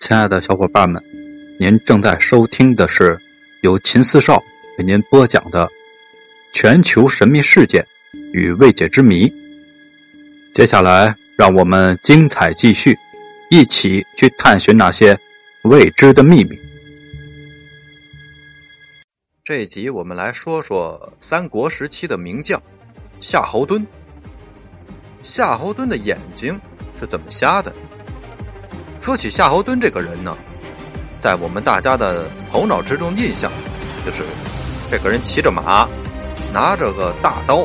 亲爱的小伙伴们，您正在收听的是由秦四少为您播讲的《全球神秘事件与未解之谜》。接下来，让我们精彩继续，一起去探寻那些未知的秘密。这一集，我们来说说三国时期的名将夏侯惇。夏侯惇的眼睛是怎么瞎的？说起夏侯惇这个人呢，在我们大家的头脑之中印象，就是这个人骑着马，拿着个大刀，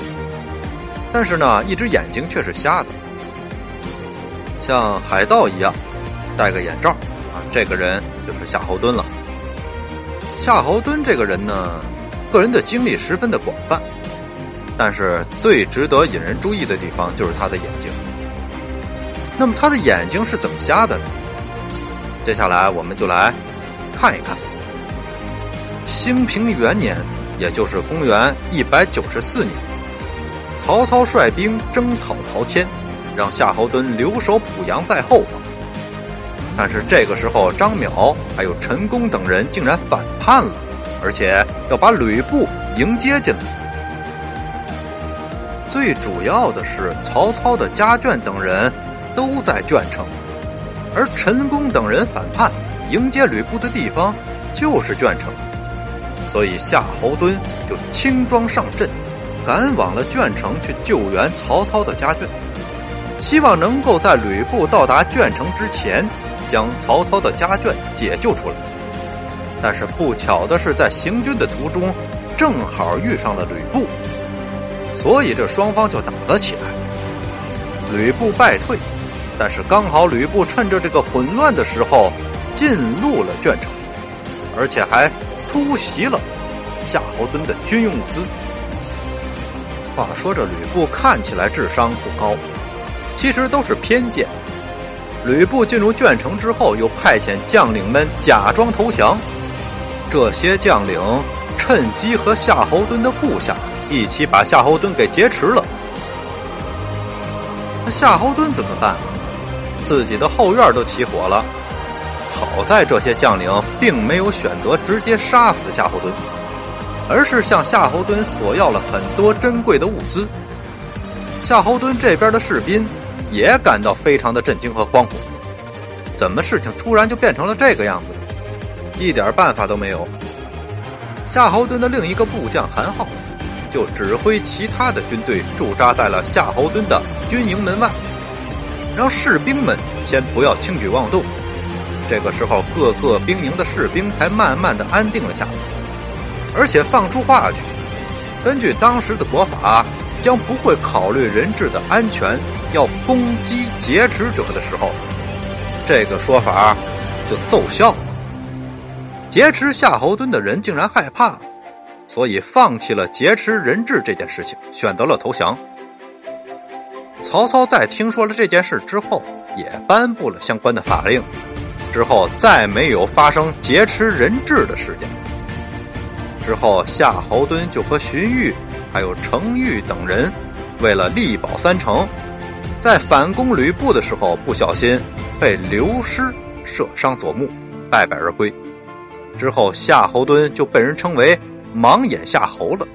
但是呢，一只眼睛却是瞎的，像海盗一样戴个眼罩啊。这个人就是夏侯惇了。夏侯惇这个人呢，个人的经历十分的广泛，但是最值得引人注意的地方就是他的眼睛。那么他的眼睛是怎么瞎的呢？接下来我们就来看一看，兴平元年，也就是公元一百九十四年，曹操率兵征讨陶谦，让夏侯惇留守濮阳在后方。但是这个时候，张邈还有陈宫等人竟然反叛了，而且要把吕布迎接进来。最主要的是，曹操的家眷等人都在鄄城。而陈宫等人反叛，迎接吕布的地方就是鄄城，所以夏侯惇就轻装上阵，赶往了鄄城去救援曹操的家眷，希望能够在吕布到达鄄城之前，将曹操的家眷解救出来。但是不巧的是，在行军的途中，正好遇上了吕布，所以这双方就打了起来，吕布败退。但是刚好吕布趁着这个混乱的时候进入了鄄城，而且还突袭了夏侯惇的军用物资。话说这吕布看起来智商不高，其实都是偏见。吕布进入鄄城之后，又派遣将领们假装投降，这些将领趁机和夏侯惇的部下一起把夏侯惇给劫持了。那夏侯惇怎么办？自己的后院都起火了，好在这些将领并没有选择直接杀死夏侯惇，而是向夏侯惇索要了很多珍贵的物资。夏侯惇这边的士兵也感到非常的震惊和惶恐，怎么事情突然就变成了这个样子？一点办法都没有。夏侯惇的另一个部将韩浩，就指挥其他的军队驻扎在了夏侯惇的军营门外。让士兵们先不要轻举妄动。这个时候，各个兵营的士兵才慢慢的安定了下来，而且放出话去：根据当时的国法，将不会考虑人质的安全，要攻击劫持者的时候，这个说法就奏效了。劫持夏侯惇的人竟然害怕，所以放弃了劫持人质这件事情，选择了投降。曹操在听说了这件事之后，也颁布了相关的法令，之后再没有发生劫持人质的事件。之后，夏侯惇就和荀彧、还有程昱等人，为了力保三城，在反攻吕布的时候，不小心被刘师射伤左目，败北而归。之后，夏侯惇就被人称为“盲眼夏侯”了。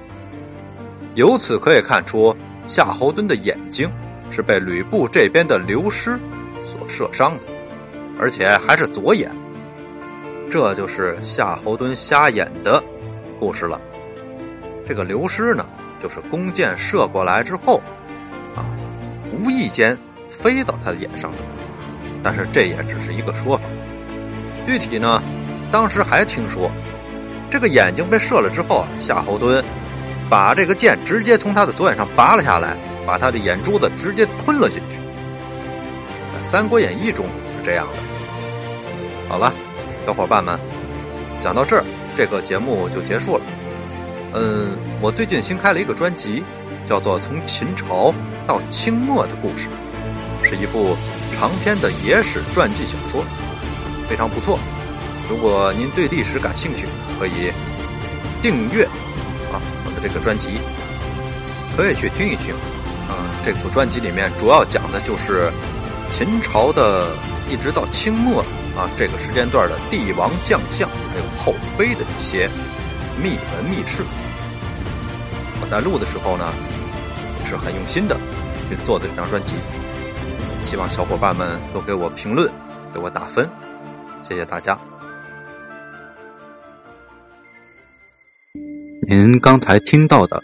由此可以看出，夏侯惇的眼睛。是被吕布这边的刘师所射伤的，而且还是左眼。这就是夏侯惇瞎眼的故事了。这个刘师呢，就是弓箭射过来之后，啊，无意间飞到他的眼上的。但是这也只是一个说法，具体呢，当时还听说，这个眼睛被射了之后啊，夏侯惇把这个箭直接从他的左眼上拔了下来。把他的眼珠子直接吞了进去，在《三国演义》中是这样的。好了，小伙伴们，讲到这儿，这个节目就结束了。嗯，我最近新开了一个专辑，叫做《从秦朝到清末的故事》，是一部长篇的野史传记小说，非常不错。如果您对历史感兴趣，可以订阅啊我的这个专辑，可以去听一听。嗯，这部专辑里面主要讲的就是秦朝的一直到清末啊这个时间段的帝王将相还有后妃的一些秘闻秘事。我在录的时候呢，也是很用心的去做的这张专辑。希望小伙伴们都给我评论，给我打分，谢谢大家。您刚才听到的